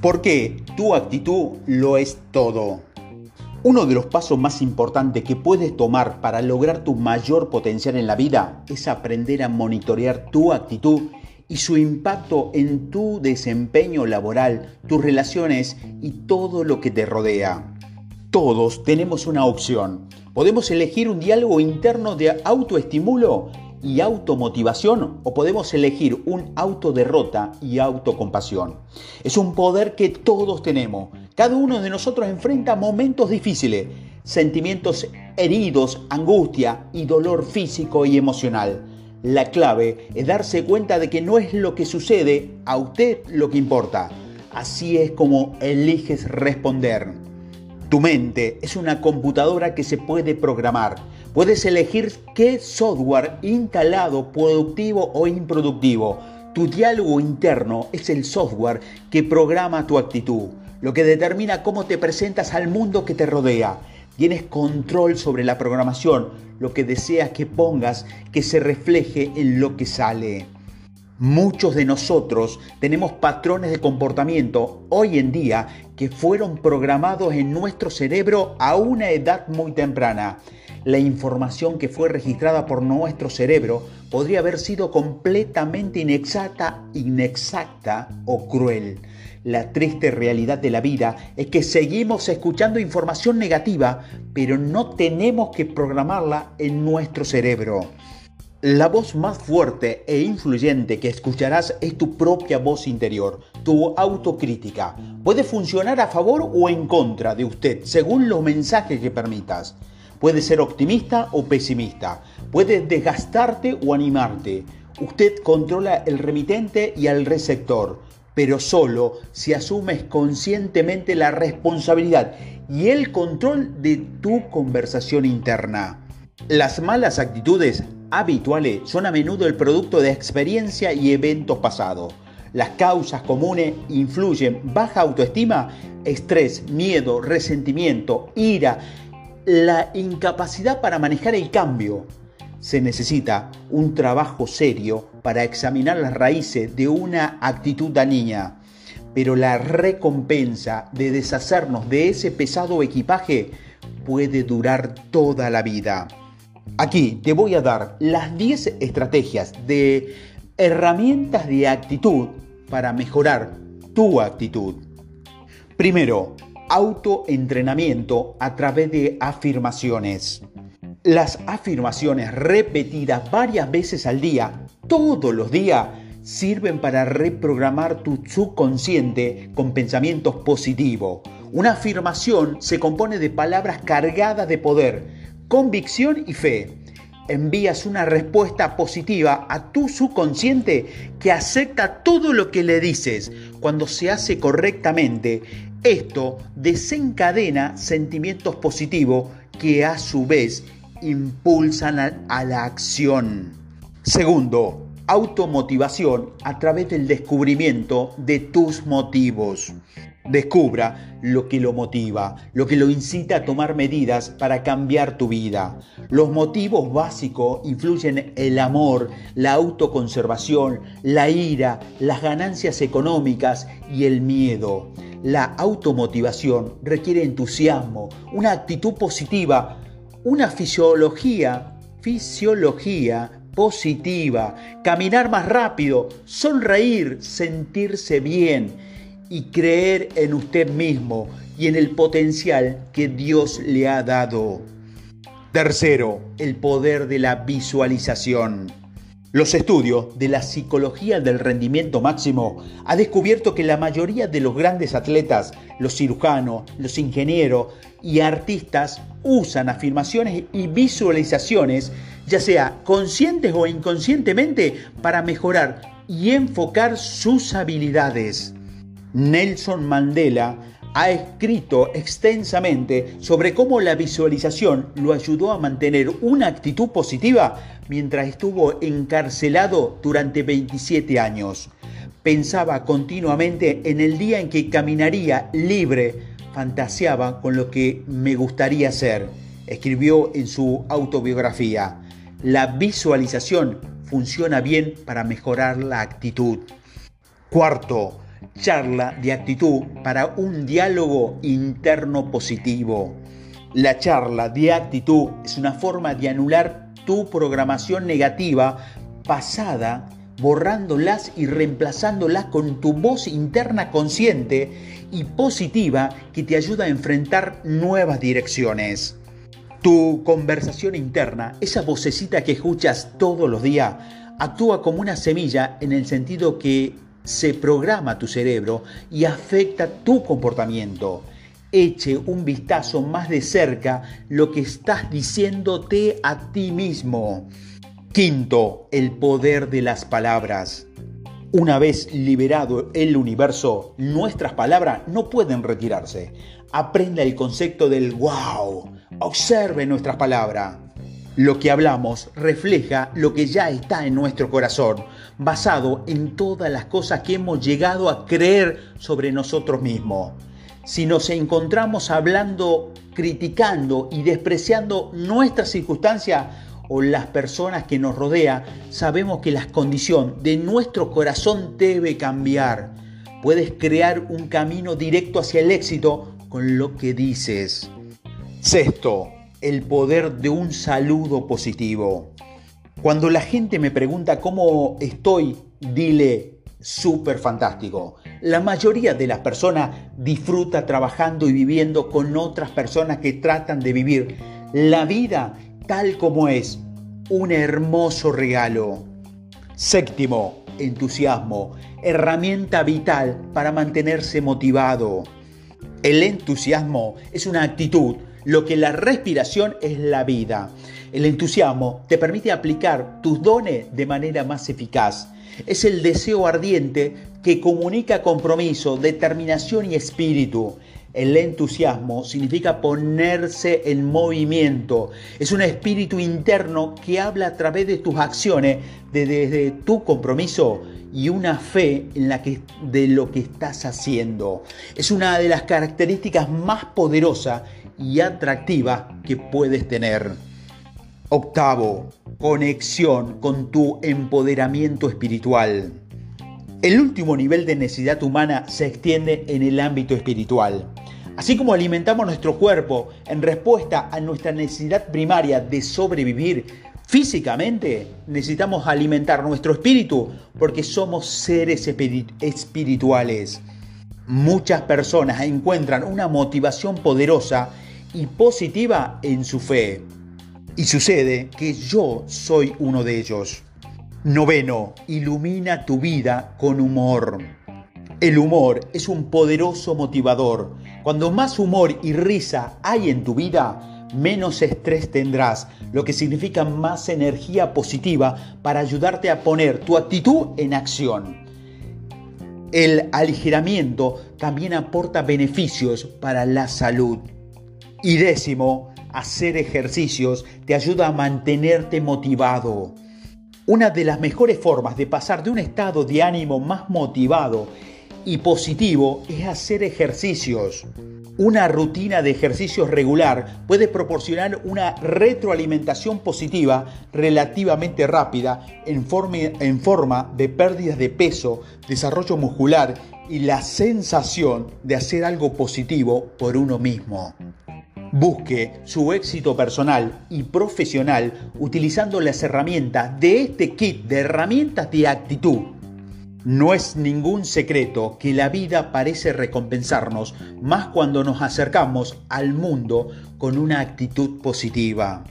Porque tu actitud lo es todo. Uno de los pasos más importantes que puedes tomar para lograr tu mayor potencial en la vida es aprender a monitorear tu actitud y su impacto en tu desempeño laboral, tus relaciones y todo lo que te rodea. Todos tenemos una opción. Podemos elegir un diálogo interno de autoestimulo y automotivación o podemos elegir un autoderrota y autocompasión. Es un poder que todos tenemos. Cada uno de nosotros enfrenta momentos difíciles, sentimientos heridos, angustia y dolor físico y emocional. La clave es darse cuenta de que no es lo que sucede a usted lo que importa. Así es como eliges responder. Tu mente es una computadora que se puede programar Puedes elegir qué software instalado, productivo o improductivo. Tu diálogo interno es el software que programa tu actitud, lo que determina cómo te presentas al mundo que te rodea. Tienes control sobre la programación, lo que deseas que pongas que se refleje en lo que sale. Muchos de nosotros tenemos patrones de comportamiento hoy en día que fueron programados en nuestro cerebro a una edad muy temprana la información que fue registrada por nuestro cerebro podría haber sido completamente inexacta, inexacta o cruel. La triste realidad de la vida es que seguimos escuchando información negativa, pero no tenemos que programarla en nuestro cerebro. La voz más fuerte e influyente que escucharás es tu propia voz interior, tu autocrítica. Puede funcionar a favor o en contra de usted, según los mensajes que permitas. Puede ser optimista o pesimista. Puede desgastarte o animarte. Usted controla el remitente y al receptor, pero solo si asumes conscientemente la responsabilidad y el control de tu conversación interna. Las malas actitudes habituales son a menudo el producto de experiencia y eventos pasados. Las causas comunes influyen baja autoestima, estrés, miedo, resentimiento, ira, la incapacidad para manejar el cambio. Se necesita un trabajo serio para examinar las raíces de una actitud dañina, pero la recompensa de deshacernos de ese pesado equipaje puede durar toda la vida. Aquí te voy a dar las 10 estrategias de herramientas de actitud para mejorar tu actitud. Primero, autoentrenamiento a través de afirmaciones. Las afirmaciones repetidas varias veces al día, todos los días, sirven para reprogramar tu subconsciente con pensamientos positivos. Una afirmación se compone de palabras cargadas de poder, convicción y fe. Envías una respuesta positiva a tu subconsciente que acepta todo lo que le dices. Cuando se hace correctamente, esto desencadena sentimientos positivos que a su vez impulsan a, la acción. Segundo, automotivación a través del descubrimiento de tus motivos. Descubra lo que lo motiva, lo que lo incita a tomar medidas para cambiar tu vida. Los motivos básicos influyen el amor, la autoconservación, la ira, las ganancias económicas y el miedo. La automotivación requiere entusiasmo, una actitud positiva, una fisiología, fisiología positiva, caminar más rápido, sonreír, sentirse bien y creer en usted mismo y en el potencial que Dios le ha dado. Tercero, el poder de la visualización. Los estudios de la psicología del rendimiento máximo han descubierto que la mayoría de los grandes atletas, los cirujanos, los ingenieros y artistas usan afirmaciones y visualizaciones, ya sea conscientes o inconscientemente, para mejorar y enfocar sus habilidades. Nelson Mandela ha escrito extensamente sobre cómo la visualización lo ayudó a mantener una actitud positiva mientras estuvo encarcelado durante 27 años. Pensaba continuamente en el día en que caminaría libre, fantaseaba con lo que me gustaría ser, escribió en su autobiografía. La visualización funciona bien para mejorar la actitud. Cuarto, charla de actitud para un diálogo interno positivo. La charla de actitud es una forma de anular tu programación negativa pasada, borrándolas y reemplazándolas con tu voz interna consciente y positiva que te ayuda a enfrentar nuevas direcciones. Tu conversación interna, esa vocecita que escuchas todos los días, actúa como una semilla en el sentido que se programa tu cerebro y afecta tu comportamiento. Eche un vistazo más de cerca lo que estás diciéndote a ti mismo. Quinto, el poder de las palabras. Una vez liberado el universo, nuestras palabras no pueden retirarse. Aprenda el concepto del wow Observe nuestras palabras. Lo que hablamos refleja lo que ya está en nuestro corazón, basado en todas las cosas que hemos llegado a creer sobre nosotros mismos. Si nos encontramos hablando, criticando y despreciando nuestras circunstancias o las personas que nos rodean, sabemos que la condición de nuestro corazón debe cambiar. Puedes crear un camino directo hacia el éxito con lo que dices. Sexto, el poder de un saludo positivo. Cuando la gente me pregunta cómo estoy, dile súper fantástico. La mayoría de las personas disfruta trabajando y viviendo con otras personas que tratan de vivir la vida tal como es. Un hermoso regalo. Séptimo, entusiasmo. Herramienta vital para mantenerse motivado. El entusiasmo es una actitud lo que la respiración es la vida. El entusiasmo te permite aplicar tus dones de manera más eficaz. Es el deseo ardiente que comunica compromiso, determinación y espíritu. El entusiasmo significa ponerse en movimiento. Es un espíritu interno que habla a través de tus acciones, desde tu compromiso y una fe en de lo que estás haciendo. Es una de las características más poderosas y atractiva que puedes tener. Octavo, conexión con tu empoderamiento espiritual. El último nivel de necesidad humana se extiende en el ámbito espiritual. Así como alimentamos nuestro cuerpo en respuesta a nuestra necesidad primaria de sobrevivir físicamente, necesitamos alimentar nuestro espíritu porque somos seres espirituales. Muchas personas encuentran una motivación poderosa y positiva en su fe. Y sucede que yo soy uno de ellos. Noveno, ilumina tu vida con humor. El humor es un poderoso motivador. Cuando más humor y risa hay en tu vida, menos estrés tendrás, lo que significa más energía positiva para ayudarte a poner tu actitud en acción. El aligeramiento también aporta beneficios para la salud. Y décimo, hacer ejercicios te ayuda a mantenerte motivado. Una de las mejores formas de pasar de un estado de ánimo más motivado y positivo es hacer ejercicios. Una rutina de ejercicios regular puede proporcionar una retroalimentación positiva relativamente rápida en forma, de pérdidas de peso, desarrollo muscular y la sensación de hacer algo positivo por uno mismo. Busque su éxito personal y profesional utilizando las herramientas de este kit de herramientas de actitud. No es ningún secreto que la vida parece recompensarnos más cuando nos acercamos al mundo con una actitud positiva.